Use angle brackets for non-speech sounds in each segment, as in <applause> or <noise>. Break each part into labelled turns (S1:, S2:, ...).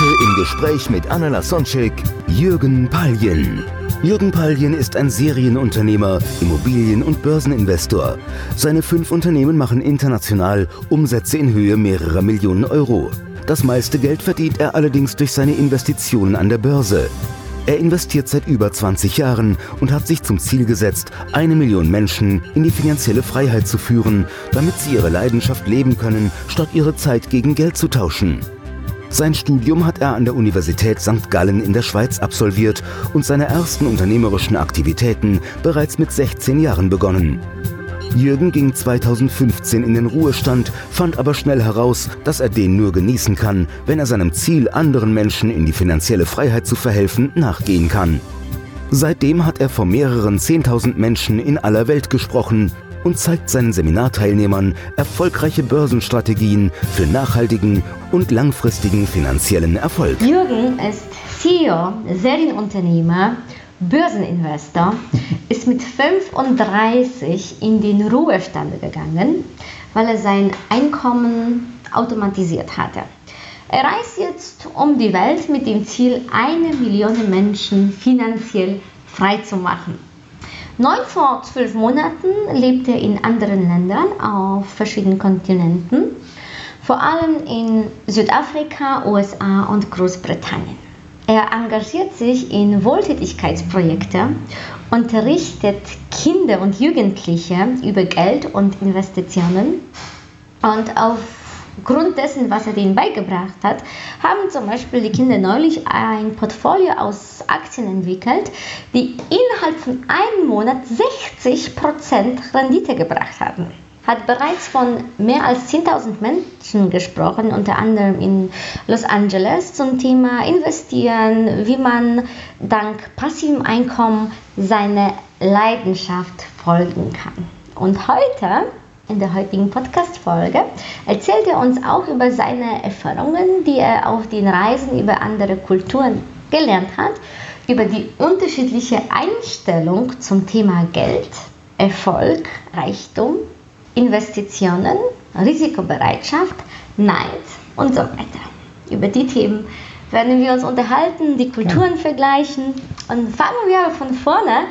S1: Heute im Gespräch mit Anna Lasonczek, Jürgen Paljen. Jürgen Paljen ist ein Serienunternehmer, Immobilien- und Börseninvestor. Seine fünf Unternehmen machen international Umsätze in Höhe mehrerer Millionen Euro. Das meiste Geld verdient er allerdings durch seine Investitionen an der Börse. Er investiert seit über 20 Jahren und hat sich zum Ziel gesetzt, eine Million Menschen in die finanzielle Freiheit zu führen, damit sie ihre Leidenschaft leben können, statt ihre Zeit gegen Geld zu tauschen. Sein Studium hat er an der Universität St. Gallen in der Schweiz absolviert und seine ersten unternehmerischen Aktivitäten bereits mit 16 Jahren begonnen. Jürgen ging 2015 in den Ruhestand, fand aber schnell heraus, dass er den nur genießen kann, wenn er seinem Ziel, anderen Menschen in die finanzielle Freiheit zu verhelfen, nachgehen kann. Seitdem hat er vor mehreren 10.000 Menschen in aller Welt gesprochen und zeigt seinen Seminarteilnehmern erfolgreiche Börsenstrategien für nachhaltigen und langfristigen finanziellen Erfolg.
S2: Jürgen ist CEO, Serienunternehmer, Börseninvestor, ist mit 35 in den Ruhestand gegangen, weil er sein Einkommen automatisiert hatte. Er reist jetzt um die Welt mit dem Ziel, eine Million Menschen finanziell frei zu machen. Neun vor zwölf Monaten lebt er in anderen Ländern auf verschiedenen Kontinenten, vor allem in Südafrika, USA und Großbritannien. Er engagiert sich in Wohltätigkeitsprojekte, unterrichtet Kinder und Jugendliche über Geld und Investitionen und aufgrund dessen, was er denen beigebracht hat, haben zum Beispiel die Kinder neulich ein Portfolio aus Aktien entwickelt, die innerhalb von einem Monat 60% Rendite gebracht haben hat bereits von mehr als 10.000 Menschen gesprochen, unter anderem in Los Angeles, zum Thema Investieren, wie man dank passivem Einkommen seiner Leidenschaft folgen kann. Und heute, in der heutigen Podcast-Folge, erzählt er uns auch über seine Erfahrungen, die er auf den Reisen über andere Kulturen gelernt hat, über die unterschiedliche Einstellung zum Thema Geld, Erfolg, Reichtum Investitionen, Risikobereitschaft, Neid und so weiter. Über die Themen werden wir uns unterhalten, die Kulturen ja. vergleichen und fangen wir von vorne.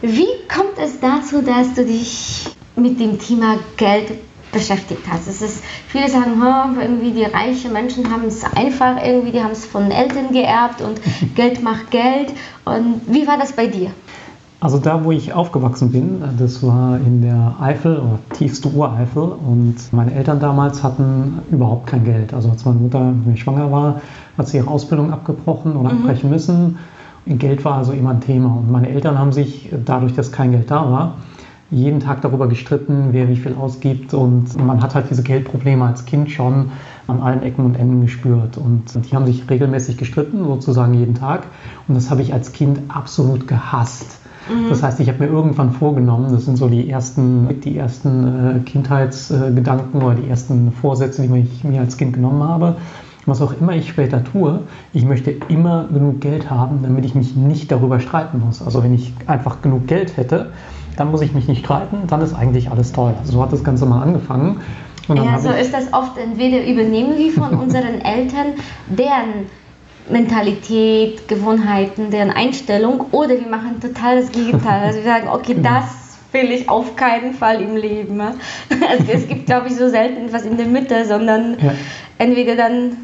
S2: Wie kommt es dazu, dass du dich mit dem Thema Geld beschäftigt hast? Es ist, viele sagen, oh, irgendwie die reichen Menschen haben es einfach, irgendwie die haben es von Eltern geerbt und <laughs> Geld macht Geld. Und wie war das bei dir?
S3: Also da, wo ich aufgewachsen bin, das war in der Eifel oder tiefste Ureifel und meine Eltern damals hatten überhaupt kein Geld. Also als meine Mutter schwanger war, hat sie ihre Ausbildung abgebrochen oder mhm. abbrechen müssen. Geld war also immer ein Thema und meine Eltern haben sich dadurch, dass kein Geld da war, jeden Tag darüber gestritten, wer wie viel ausgibt und man hat halt diese Geldprobleme als Kind schon an allen Ecken und Enden gespürt und die haben sich regelmäßig gestritten, sozusagen jeden Tag und das habe ich als Kind absolut gehasst. Mhm. Das heißt, ich habe mir irgendwann vorgenommen, das sind so die ersten, die ersten äh, Kindheitsgedanken oder die ersten Vorsätze, die ich mir als Kind genommen habe. Was auch immer ich später tue, ich möchte immer genug Geld haben, damit ich mich nicht darüber streiten muss. Also wenn ich einfach genug Geld hätte, dann muss ich mich nicht streiten, dann ist eigentlich alles toll. So hat das Ganze mal angefangen.
S2: ja, so ist das oft. Entweder übernehmen wir von <laughs> unseren Eltern deren Mentalität, Gewohnheiten, deren Einstellung oder wir machen total das Gegenteil. Also wir sagen, okay, genau. das will ich auf keinen Fall im Leben. <laughs> Also es gibt, glaube ich, so selten etwas in der Mitte, sondern ja. entweder dann,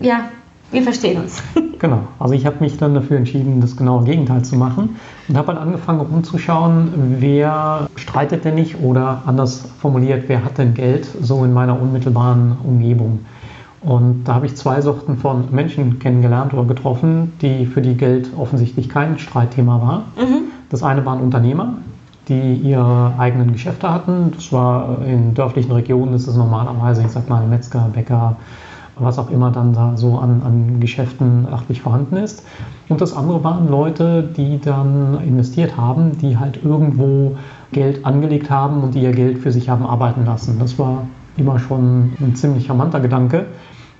S2: ja, wir verstehen uns. <laughs>
S3: Genau, also ich habe mich dann dafür entschieden, das genaue Gegenteil zu machen und habe dann angefangen umzuschauen, wer streitet denn nicht oder anders formuliert, wer hat denn Geld so in meiner unmittelbaren Umgebung. Und da habe ich zwei Sorten von Menschen kennengelernt oder getroffen, die für die Geld offensichtlich kein Streitthema war. Mhm. Das eine waren Unternehmer, die ihre eigenen Geschäfte hatten. Das war in dörflichen Regionen, das ist normalerweise, ich sag mal, Metzger, Bäcker, was auch immer dann da so an, an Geschäften achtlich vorhanden ist. Und das andere waren Leute, die dann investiert haben, die halt irgendwo Geld angelegt haben und die ihr Geld für sich haben arbeiten lassen. Das war immer schon ein ziemlich charmanter Gedanke.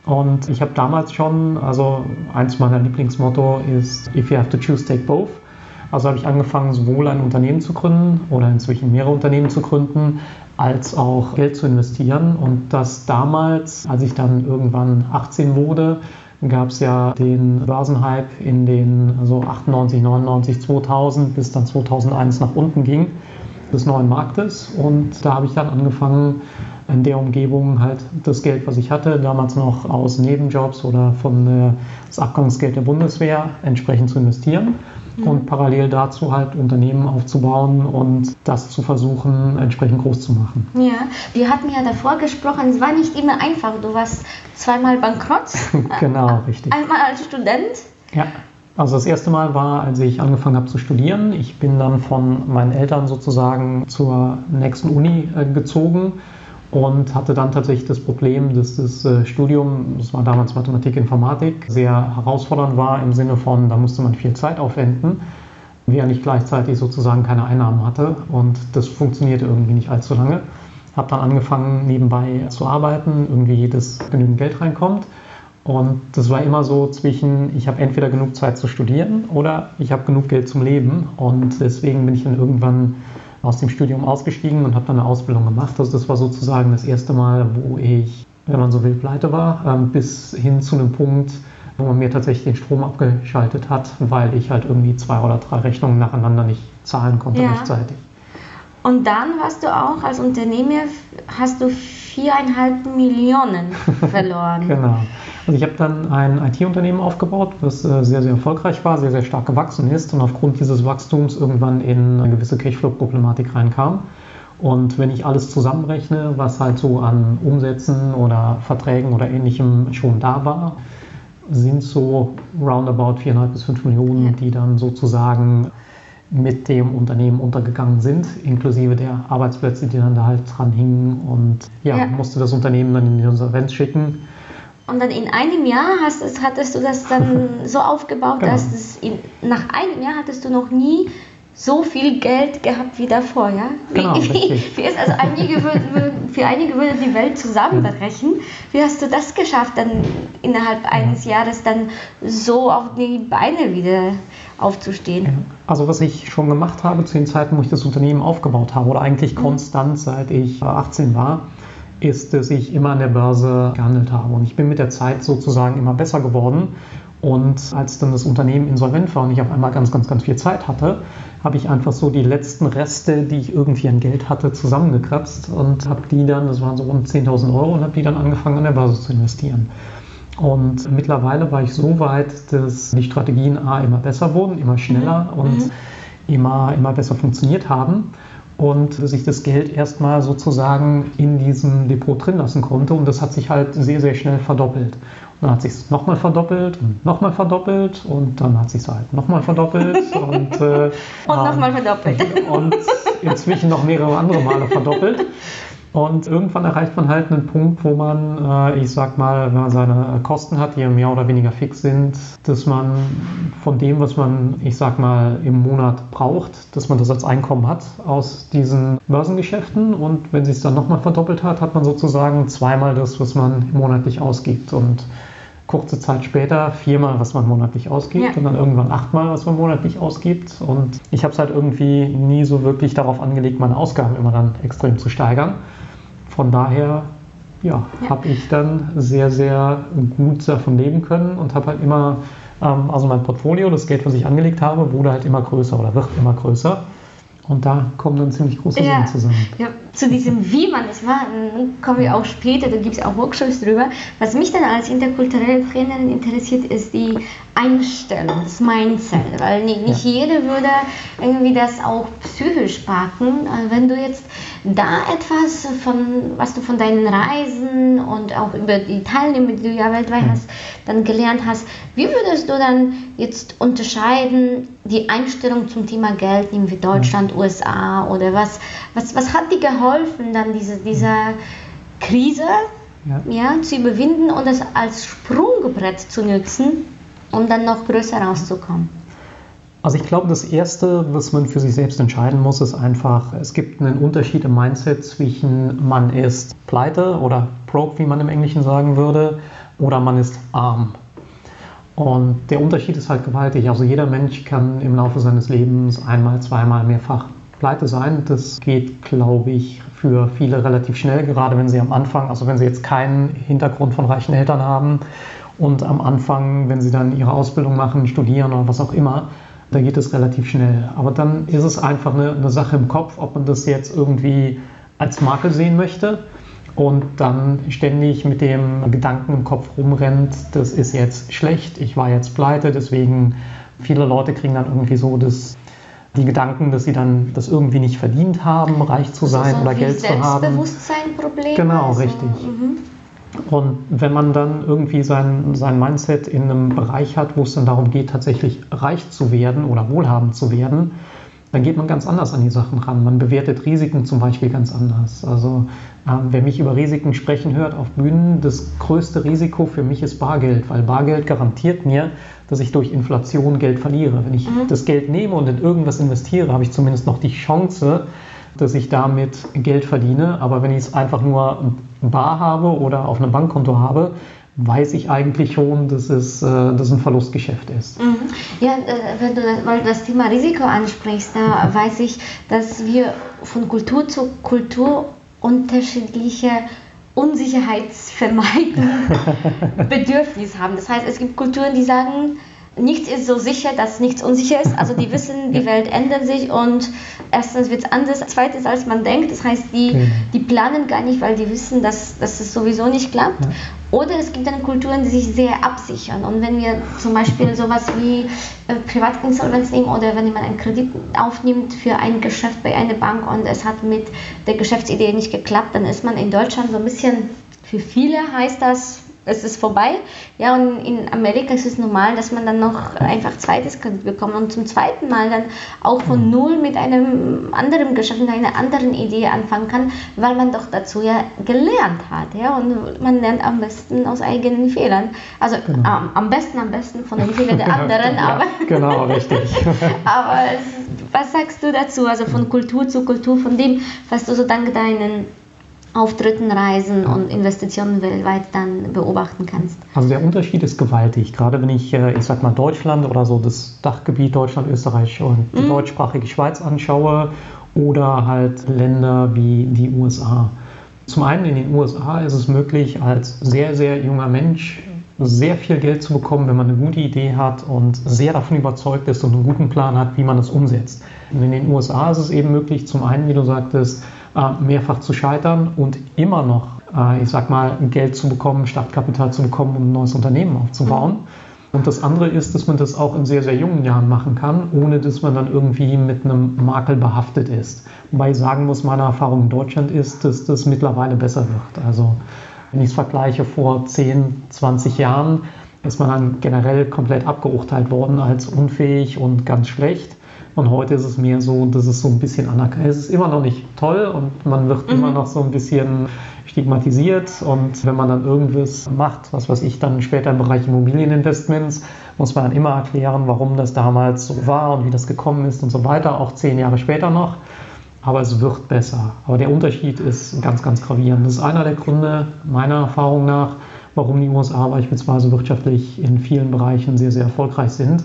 S3: Und ich habe damals schon, also eins meiner Lieblingsmotto ist, if you have to choose, take both. Also habe ich angefangen, sowohl ein Unternehmen zu gründen oder inzwischen mehrere Unternehmen zu gründen, als auch Geld zu investieren. Und das damals, als ich dann irgendwann 18 wurde, gab es ja den Börsenhype in den so 98, 99, 2000 bis dann 2001 nach unten ging des neuen Marktes. Und da habe ich dann angefangen, in der Umgebung halt das Geld, was ich hatte, damals noch aus Nebenjobs oder von äh, das Abgangsgeld der Bundeswehr entsprechend zu investieren mhm. und parallel dazu halt Unternehmen aufzubauen und das zu versuchen, entsprechend groß zu machen.
S2: Ja, wir hatten ja davor gesprochen, es war nicht immer einfach. Du warst zweimal bankrott. <laughs>
S3: genau, richtig.
S2: Einmal als Student.
S3: Ja. Also das erste Mal war, als ich angefangen habe zu studieren. Ich bin dann von meinen Eltern sozusagen zur nächsten Uni äh, gezogen und hatte dann tatsächlich das Problem, dass das äh, Studium, das war damals Mathematik, Informatik, sehr herausfordernd war im Sinne von, da musste man viel Zeit aufwenden, während ich gleichzeitig sozusagen keine Einnahmen hatte und das funktionierte irgendwie nicht allzu lange. Habe dann angefangen nebenbei zu arbeiten, irgendwie jedes genügend Geld reinkommt. Und das war immer so zwischen, ich habe entweder genug Zeit zu studieren oder ich habe genug Geld zum Leben. Und deswegen bin ich dann irgendwann aus dem Studium ausgestiegen und habe dann eine Ausbildung gemacht. Also das war sozusagen das erste Mal, wo ich, wenn man so will, pleite war, ähm, bis hin zu einem Punkt, wo man mir tatsächlich den Strom abgeschaltet hat, weil ich halt irgendwie zwei oder drei Rechnungen nacheinander nicht zahlen konnte ja. rechtzeitig.
S2: Und dann warst du auch als Unternehmer, hast du viereinhalb Millionen <laughs> verloren.
S3: genau. Also ich habe dann ein IT-Unternehmen aufgebaut, was äh, sehr, sehr erfolgreich war, sehr, sehr stark gewachsen ist und aufgrund dieses Wachstums irgendwann in eine gewisse Cashflow-Problematik reinkam. Und wenn ich alles zusammenrechne, was halt so an Umsätzen oder Verträgen oder ähnlichem schon da war, sind so roundabout 4,5 bis 5 Millionen, die dann sozusagen mit dem Unternehmen untergegangen sind, inklusive der Arbeitsplätze, die dann da halt dran hingen. Und ja, ja. musste das Unternehmen dann in die Insolvenz schicken.
S2: Und dann in einem Jahr hast, hattest du das dann so aufgebaut, genau. dass es in, nach einem Jahr hattest du noch nie so viel Geld gehabt wie davor, ja? Wie,
S3: genau, <laughs> wie,
S2: wie also einige <laughs> würden, für einige würde die Welt zusammenbrechen. Wie hast du das geschafft, dann innerhalb eines Jahres dann so auf die Beine wieder aufzustehen?
S3: Also was ich schon gemacht habe zu den Zeiten, wo ich das Unternehmen aufgebaut habe, oder eigentlich mhm. konstant seit ich 18 war, ist, dass ich immer an der Börse gehandelt habe. Und ich bin mit der Zeit sozusagen immer besser geworden. Und als dann das Unternehmen insolvent war und ich auf einmal ganz, ganz, ganz viel Zeit hatte, habe ich einfach so die letzten Reste, die ich irgendwie an Geld hatte, zusammengekratzt und habe die dann, das waren so rund 10.000 Euro, und habe die dann angefangen an der Börse zu investieren. Und mittlerweile war ich so weit, dass die Strategien A immer besser wurden, immer schneller mhm. und mhm. immer, immer besser funktioniert haben und dass ich das Geld erstmal sozusagen in diesem Depot drin lassen konnte und das hat sich halt sehr, sehr schnell verdoppelt. Und dann hat sich es nochmal verdoppelt und nochmal verdoppelt und dann hat sich es halt nochmal verdoppelt <laughs>
S2: und, äh, und nochmal verdoppelt.
S3: Und inzwischen noch mehrere andere Male verdoppelt. Und irgendwann erreicht man halt einen Punkt, wo man, äh, ich sag mal, wenn man seine Kosten hat, die mehr oder weniger fix sind, dass man von dem, was man, ich sag mal, im Monat braucht, dass man das als Einkommen hat aus diesen Börsengeschäften. Und wenn sich es dann nochmal verdoppelt hat, hat man sozusagen zweimal das, was man monatlich ausgibt. Und kurze Zeit später viermal, was man monatlich ausgibt ja. und dann irgendwann achtmal, was man monatlich ausgibt. Und ich habe es halt irgendwie nie so wirklich darauf angelegt, meine Ausgaben immer dann extrem zu steigern. Von daher ja, ja. habe ich dann sehr, sehr gut davon leben können und habe halt immer, ähm, also mein Portfolio, das Geld, was ich angelegt habe, wurde halt immer größer oder wird immer größer. Und da kommen dann ziemlich große ja, Summen zusammen.
S2: Ja, zu diesem, wie man das macht, kommen wir auch später, da gibt es auch Workshops drüber. Was mich dann als interkulturelle Trainerin interessiert, ist die Einstellung, das Mindset. Weil nicht, nicht ja. jeder würde irgendwie das auch psychisch packen. Also wenn du jetzt da etwas von, was du von deinen Reisen und auch über die Teilnehmer, die du ja weltweit mhm. hast, dann gelernt hast, wie würdest du dann jetzt unterscheiden, die Einstellung zum Thema Geld, nehmen wir Deutschland, mhm. USA oder was, was, was hat dir geholfen, dann diese, dieser Krise ja. ja. zu überwinden und das als Sprungbrett zu nutzen, um dann noch größer rauszukommen?
S3: Also ich glaube, das Erste, was man für sich selbst entscheiden muss, ist einfach, es gibt einen Unterschied im Mindset zwischen man ist pleite oder broke, wie man im Englischen sagen würde, oder man ist arm. Und der Unterschied ist halt gewaltig. Also jeder Mensch kann im Laufe seines Lebens einmal, zweimal, mehrfach pleite sein. Das geht, glaube ich, für viele relativ schnell, gerade wenn sie am Anfang, also wenn sie jetzt keinen Hintergrund von reichen Eltern haben und am Anfang, wenn sie dann ihre Ausbildung machen, studieren oder was auch immer, da geht es relativ schnell. Aber dann ist es einfach eine, eine Sache im Kopf, ob man das jetzt irgendwie als Makel sehen möchte und dann ständig mit dem Gedanken im Kopf rumrennt, das ist jetzt schlecht, ich war jetzt pleite, deswegen viele Leute kriegen dann irgendwie so das, die Gedanken, dass sie dann das irgendwie nicht verdient haben, reich zu sein also so oder Geld zu haben.
S2: Selbstbewusstsein-Problem.
S3: Genau, also, richtig. Mhm. Und wenn man dann irgendwie sein, sein Mindset in einem Bereich hat, wo es dann darum geht, tatsächlich reich zu werden oder wohlhabend zu werden, dann geht man ganz anders an die Sachen ran. Man bewertet Risiken zum Beispiel ganz anders. Also ähm, wer mich über Risiken sprechen hört auf Bühnen, das größte Risiko für mich ist Bargeld, weil Bargeld garantiert mir, dass ich durch Inflation Geld verliere. Wenn ich mhm. das Geld nehme und in irgendwas investiere, habe ich zumindest noch die Chance, dass ich damit Geld verdiene. Aber wenn ich es einfach nur bar habe oder auf einem Bankkonto habe, weiß ich eigentlich schon, dass es äh, dass ein Verlustgeschäft ist. Mhm.
S2: Ja, äh, wenn du das, das Thema Risiko ansprichst, da mhm. weiß ich, dass wir von Kultur zu Kultur unterschiedliche Unsicherheitsvermeiden <laughs> Bedürfnis haben. Das heißt, es gibt Kulturen, die sagen, nichts ist so sicher, dass nichts unsicher ist. Also die wissen, die Welt ändert sich und erstens wird es anders, zweitens als man denkt. Das heißt, die, genau. die planen gar nicht, weil die wissen, dass, dass es sowieso nicht klappt. Ja. Oder es gibt dann Kulturen, die sich sehr absichern. Und wenn wir zum Beispiel sowas wie äh, Privatinsolvenz nehmen oder wenn jemand einen Kredit aufnimmt für ein Geschäft bei einer Bank und es hat mit der Geschäftsidee nicht geklappt, dann ist man in Deutschland so ein bisschen, für viele heißt das, es ist vorbei. Ja, und in Amerika ist es normal, dass man dann noch einfach zweites Kredit bekommt und zum zweiten Mal dann auch von mhm. null mit einem anderen Geschäft, mit einer anderen Idee anfangen kann, weil man doch dazu ja gelernt hat. Ja, und man lernt am besten aus eigenen Fehlern. Also genau. am, am besten, am besten von den Fehlern der <laughs> anderen.
S3: ja, aber
S2: genau,
S3: richtig. <laughs>
S2: aber was sagst du dazu? Also von Kultur zu Kultur, von dem, was du so dank deinen Auftritten, Reisen und Investitionen weltweit dann beobachten kannst?
S3: Also der Unterschied ist gewaltig. Gerade wenn ich, äh, ich sag mal, Deutschland oder so das Dachgebiet Deutschland, Österreich und die mhm. deutschsprachige Schweiz anschaue oder halt Länder wie die USA. Zum einen in den USA ist es möglich, als sehr, sehr junger Mensch sehr viel Geld zu bekommen, wenn man eine gute Idee hat und sehr davon überzeugt ist und einen guten Plan hat, wie man es umsetzt. Und in den USA ist es eben möglich, zum einen, wie du sagtest, mehrfach zu scheitern und immer noch, äh, ich sag mal, Geld zu bekommen, Startkapital zu bekommen, um ein neues Unternehmen aufzubauen. Mhm. Und das andere ist, dass man das auch in sehr, sehr jungen Jahren machen kann, ohne dass man dann irgendwie mit einem Makel behaftet ist. Wobei ich sagen muss, meine Erfahrung in Deutschland ist, dass das mittlerweile besser wird. Also wenn ich es vergleiche vor 10, 20 Jahren, ist man dann generell komplett abgeurteilt worden als unfähig und ganz schlecht. Und heute ist es mehr so, dass es so ein bisschen anerkannt ist. Es ist immer noch nicht toll und man wird mhm. immer noch so ein bisschen stigmatisiert. Und wenn man dann irgendwas macht, was weiß ich, dann später im Bereich Immobilieninvestments, muss man dann immer erklären, warum das damals so war und wie das gekommen ist und so weiter, auch zehn Jahre später noch. Aber es wird besser. Aber der Unterschied ist ganz, ganz gravierend. Das ist einer der Gründe, meiner Erfahrung nach, warum die USA beispielsweise wirtschaftlich in vielen Bereichen sehr, sehr erfolgreich sind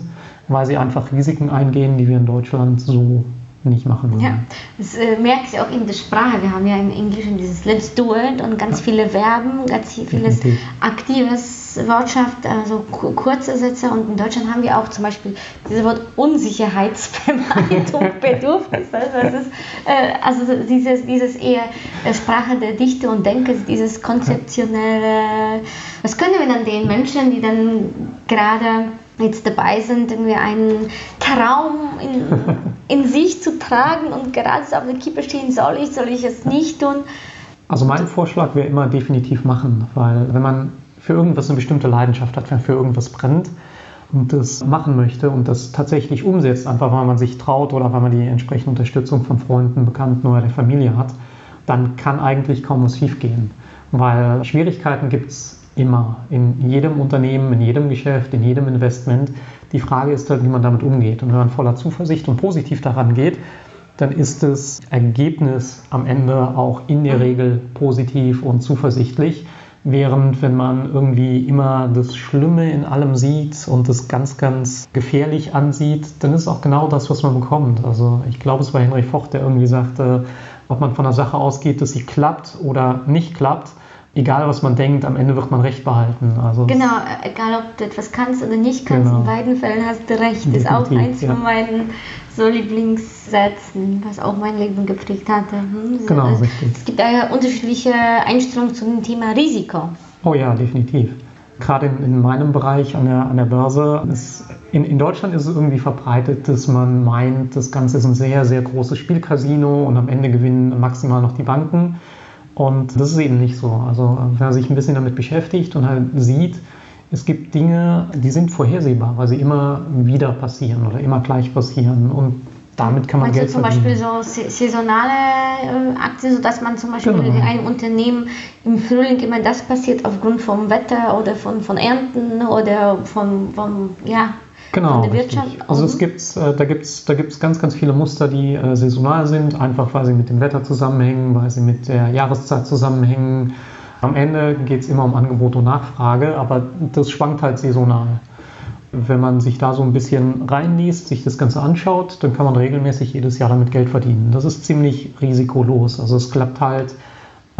S3: weil sie einfach Risiken eingehen, die wir in Deutschland so nicht machen
S2: würden. Ja, das äh, merkt ihr auch in der Sprache. Wir haben ja im Englischen dieses Let's do it und ganz ja. viele Verben, ganz vieles Definitiv. aktives Wortschaft, also kurze Sätze. Und in Deutschland haben wir auch zum Beispiel dieses Wort Unsicherheitsvermeidung, <laughs> Bedürfnis. Also, ist, äh, also dieses, dieses eher äh, Sprache der Dichte und Denke, dieses konzeptionelle. Was können wir dann den Menschen, die dann gerade jetzt dabei sind, irgendwie einen Traum in, <laughs> in sich zu tragen und gerade auf der Kippe stehen, soll ich, soll ich es nicht tun?
S3: Also mein Vorschlag wäre immer definitiv machen, weil wenn man für irgendwas eine bestimmte Leidenschaft hat, wenn man für irgendwas brennt und das machen möchte und das tatsächlich umsetzt, einfach weil man sich traut oder weil man die entsprechende Unterstützung von Freunden, Bekannten oder der Familie hat, dann kann eigentlich kaum was schiefgehen. Weil Schwierigkeiten gibt es immer in jedem Unternehmen, in jedem Geschäft, in jedem Investment. Die Frage ist halt, wie man damit umgeht. Und wenn man voller Zuversicht und positiv daran geht, dann ist das Ergebnis am Ende auch in der Regel positiv und zuversichtlich. Während wenn man irgendwie immer das Schlimme in allem sieht und das ganz, ganz gefährlich ansieht, dann ist auch genau das, was man bekommt. Also ich glaube, es war Henry Focht, der irgendwie sagte, ob man von einer Sache ausgeht, dass sie klappt oder nicht klappt, egal was man denkt, am Ende wird man Recht behalten.
S2: Also genau, egal ob du etwas kannst oder nicht kannst, genau. in beiden Fällen hast du Recht. Das ist auch eins ja. von meinen so Lieblingssätzen, was auch mein Leben geprägt hatte. Hm?
S3: Genau, also, richtig.
S2: Es gibt ja unterschiedliche Einstellungen zum Thema Risiko.
S3: Oh ja, definitiv. Gerade in, in meinem Bereich an der, an der Börse, ist, in, in Deutschland ist es irgendwie verbreitet, dass man meint, das Ganze ist ein sehr, sehr großes Spielcasino und am Ende gewinnen maximal noch die Banken. Und das ist eben nicht so. Also wenn man sich ein bisschen damit beschäftigt und halt sieht, es gibt Dinge, die sind vorhersehbar, weil sie immer wieder passieren oder immer gleich passieren. Und damit kann man Meinst Geld
S2: zum
S3: verdienen.
S2: Beispiel so saisonale äh, Aktien, sodass man zum Beispiel genau. in einem Unternehmen im Frühling immer das passiert aufgrund vom Wetter oder von, von Ernten oder von, von ja,
S3: Genau, also es gibt's, äh, da gibt es da gibt's ganz, ganz viele Muster, die äh, saisonal sind, einfach weil sie mit dem Wetter zusammenhängen, weil sie mit der Jahreszeit zusammenhängen. Am Ende geht es immer um Angebot und Nachfrage, aber das schwankt halt saisonal. Wenn man sich da so ein bisschen reinliest, sich das Ganze anschaut, dann kann man regelmäßig jedes Jahr damit Geld verdienen. Das ist ziemlich risikolos. Also es klappt halt,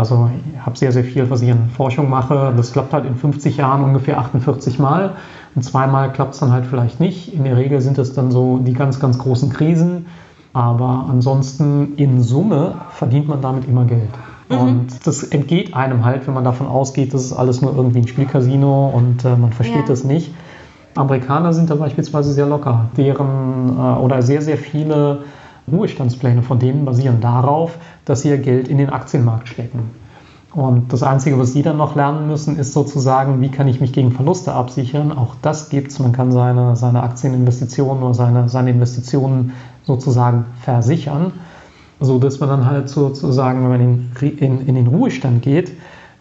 S3: also ich habe sehr, sehr viel, was ich in Forschung mache, das klappt halt in 50 Jahren ungefähr 48 Mal. Und zweimal klappt es dann halt vielleicht nicht. In der Regel sind es dann so die ganz, ganz großen Krisen. Aber ansonsten in Summe verdient man damit immer Geld. Mhm. Und das entgeht einem halt, wenn man davon ausgeht, das ist alles nur irgendwie ein Spielcasino und äh, man versteht ja. das nicht. Amerikaner sind da beispielsweise sehr locker. Deren äh, oder sehr, sehr viele Ruhestandspläne von denen basieren darauf, dass sie ihr Geld in den Aktienmarkt stecken. Und das Einzige, was Sie dann noch lernen müssen, ist sozusagen, wie kann ich mich gegen Verluste absichern. Auch das gibt es. Man kann seine, seine Aktieninvestitionen oder seine, seine Investitionen sozusagen versichern, sodass man dann halt sozusagen, wenn man in, in, in den Ruhestand geht,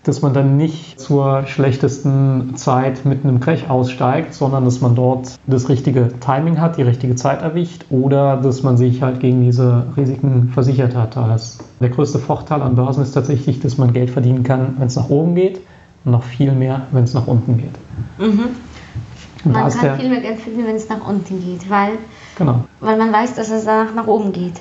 S3: dass man dann nicht zur schlechtesten Zeit mit einem Crash aussteigt, sondern dass man dort das richtige Timing hat, die richtige Zeit erwischt oder dass man sich halt gegen diese Risiken versichert hat. Alles. Der größte Vorteil an Börsen ist tatsächlich, dass man Geld verdienen kann, wenn es nach oben geht und noch viel mehr, wenn es nach unten geht.
S2: Mhm. Man kann viel mehr Geld verdienen, wenn es nach unten geht, weil,
S3: genau.
S2: weil man weiß, dass es nach, nach oben geht.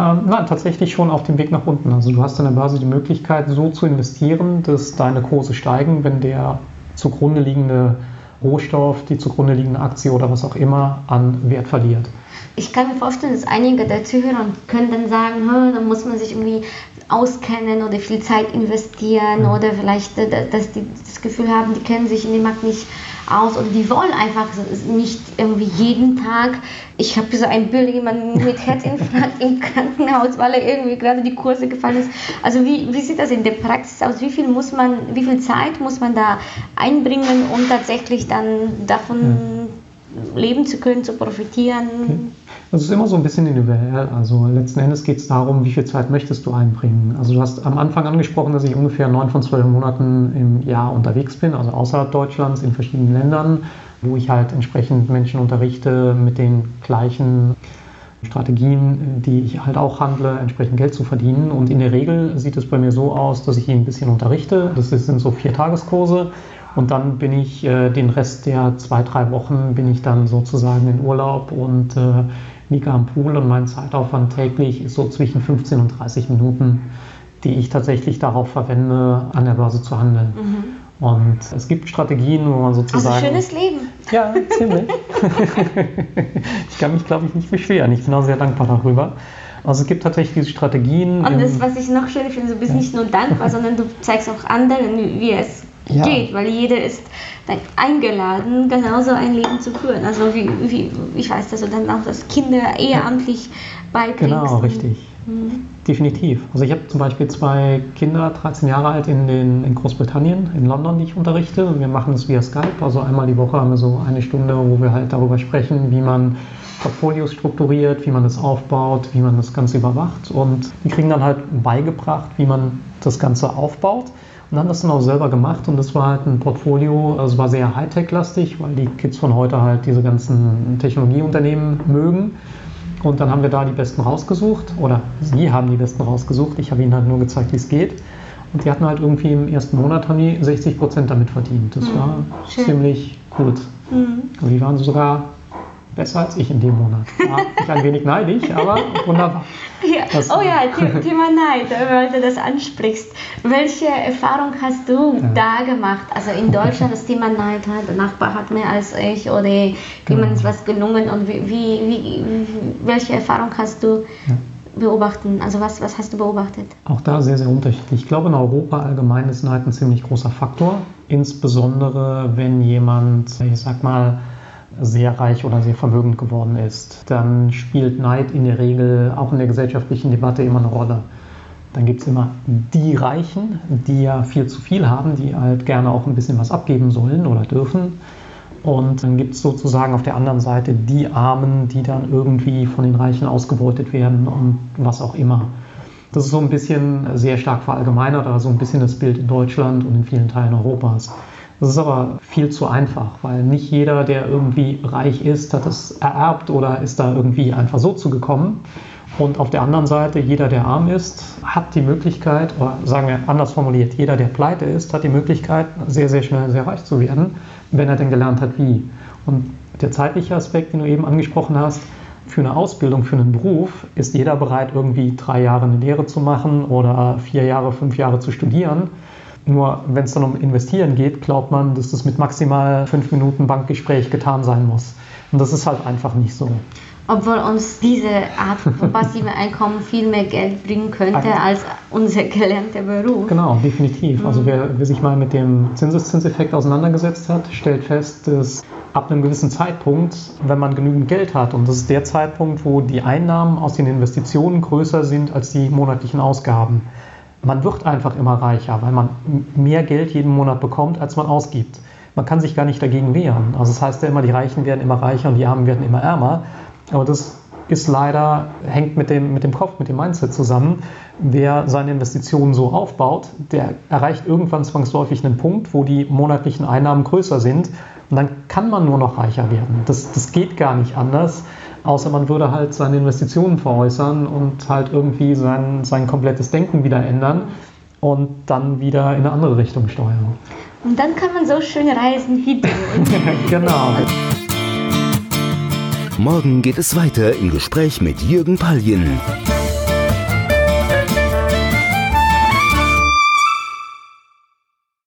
S3: Ähm, nein, tatsächlich schon auf dem Weg nach unten. Also du hast an der Börse die Möglichkeit, so zu investieren, dass deine Kurse steigen, wenn der zugrunde liegende Rohstoff, die zugrunde liegende Aktie oder was auch immer an Wert verliert.
S2: Ich kann mir vorstellen, dass einige der Zuhörer können dann sagen, da muss man sich irgendwie auskennen oder viel Zeit investieren ja. oder vielleicht, äh, dass die das Gefühl haben, die kennen sich in dem Markt nicht aus oder die wollen einfach nicht irgendwie jeden Tag. Ich habe so ein Bild, jemand mit Herzinfarkt im Krankenhaus, weil er irgendwie gerade die Kurse gefallen ist. Also wie, wie sieht das in der Praxis aus? Wie viel muss man, wie viel Zeit muss man da einbringen, um tatsächlich dann davon ja. leben zu können, zu profitieren? Okay.
S3: Das ist immer so ein bisschen individuell. Also letzten Endes geht es darum, wie viel Zeit möchtest du einbringen. Also du hast am Anfang angesprochen, dass ich ungefähr neun von zwölf Monaten im Jahr unterwegs bin, also außerhalb Deutschlands in verschiedenen Ländern, wo ich halt entsprechend Menschen unterrichte mit den gleichen Strategien, die ich halt auch handle, entsprechend Geld zu verdienen. Und in der Regel sieht es bei mir so aus, dass ich ihn ein bisschen unterrichte. Das sind so vier Tageskurse. Und dann bin ich äh, den Rest der zwei, drei Wochen bin ich dann sozusagen in Urlaub und äh, liege am Pool und mein Zeitaufwand täglich ist so zwischen 15 und 30 Minuten, die ich tatsächlich darauf verwende, an der Börse zu handeln. Mhm. Und es gibt Strategien, wo man sozusagen.
S2: Also schönes Leben.
S3: Ja, ziemlich. <laughs> ich kann mich, glaube ich, nicht beschweren. Ich bin auch sehr dankbar darüber. Also es gibt tatsächlich diese Strategien.
S2: Und das, was ich noch schön finde, du bist ja. nicht nur dankbar, sondern du zeigst auch anderen, wie es ja. geht, weil jeder ist eingeladen, genauso ein Leben zu führen. Also wie, wie ich weiß, dass du dann auch das Kinder ehrenamtlich beibringst.
S3: Genau, richtig. Mhm. Definitiv. Also ich habe zum Beispiel zwei Kinder, 13 Jahre alt, in, den, in Großbritannien, in London, die ich unterrichte. Wir machen das via Skype. Also einmal die Woche haben wir so eine Stunde, wo wir halt darüber sprechen, wie man Portfolios strukturiert, wie man das aufbaut, wie man das Ganze überwacht. Und die kriegen dann halt beigebracht, wie man das Ganze aufbaut und haben das dann auch selber gemacht und das war halt ein Portfolio, also war sehr Hightech-lastig, weil die Kids von heute halt diese ganzen Technologieunternehmen mögen. Und dann haben wir da die Besten rausgesucht oder sie haben die Besten rausgesucht. Ich habe ihnen halt nur gezeigt, wie es geht. Und die hatten halt irgendwie im ersten Monat haben die 60 Prozent damit verdient. Das mhm. war Schön. ziemlich gut. Mhm. Und die waren sogar besser als ich in dem Monat. War ich ein wenig neidisch, aber wunderbar. <laughs>
S2: Ja. Oh ja, Thema Neid, weil du das ansprichst. Welche Erfahrung hast du ja. da gemacht? Also in Deutschland das Thema Neid hat, der Nachbar hat mehr als ich oder genau. jemand ist was gelungen und wie, wie, wie, welche Erfahrung hast du ja. beobachten? Also was, was hast du beobachtet?
S3: Auch da sehr, sehr unterschiedlich. Ich glaube, in Europa allgemein ist Neid ein ziemlich großer Faktor. Insbesondere wenn jemand, ich sag mal, sehr reich oder sehr vermögend geworden ist, dann spielt Neid in der Regel auch in der gesellschaftlichen Debatte immer eine Rolle. Dann gibt es immer die Reichen, die ja viel zu viel haben, die halt gerne auch ein bisschen was abgeben sollen oder dürfen. Und dann gibt es sozusagen auf der anderen Seite die Armen, die dann irgendwie von den Reichen ausgebeutet werden und was auch immer. Das ist so ein bisschen sehr stark verallgemeinert, aber so ein bisschen das Bild in Deutschland und in vielen Teilen Europas. Das ist aber viel zu einfach, weil nicht jeder, der irgendwie reich ist, hat es ererbt oder ist da irgendwie einfach so zugekommen. Und auf der anderen Seite, jeder, der arm ist, hat die Möglichkeit, oder sagen wir anders formuliert, jeder, der pleite ist, hat die Möglichkeit, sehr, sehr schnell sehr reich zu werden, wenn er denn gelernt hat, wie. Und der zeitliche Aspekt, den du eben angesprochen hast, für eine Ausbildung, für einen Beruf ist jeder bereit, irgendwie drei Jahre eine Lehre zu machen oder vier Jahre, fünf Jahre zu studieren. Nur wenn es dann um Investieren geht, glaubt man, dass das mit maximal fünf Minuten Bankgespräch getan sein muss. Und das ist halt einfach nicht so.
S2: Obwohl uns diese Art von <laughs> passivem Einkommen viel mehr Geld bringen könnte als unser gelernter Beruf.
S3: Genau, definitiv. Also mhm. wer, wer sich mal mit dem Zinseszinseffekt auseinandergesetzt hat, stellt fest, dass ab einem gewissen Zeitpunkt, wenn man genügend Geld hat, und das ist der Zeitpunkt, wo die Einnahmen aus den Investitionen größer sind als die monatlichen Ausgaben, man wird einfach immer reicher, weil man mehr Geld jeden Monat bekommt, als man ausgibt. Man kann sich gar nicht dagegen wehren. Also das heißt ja immer, die Reichen werden immer reicher und die Armen werden immer ärmer. Aber das ist leider, hängt mit dem, mit dem Kopf, mit dem Mindset zusammen. Wer seine Investitionen so aufbaut, der erreicht irgendwann zwangsläufig einen Punkt, wo die monatlichen Einnahmen größer sind. Und dann kann man nur noch reicher werden. Das, das geht gar nicht anders. Außer man würde halt seine Investitionen veräußern und halt irgendwie sein, sein komplettes Denken wieder ändern und dann wieder in eine andere Richtung steuern.
S2: Und dann kann man so schön reisen wie du. <laughs>
S3: genau.
S1: Morgen geht es weiter im Gespräch mit Jürgen Pallien.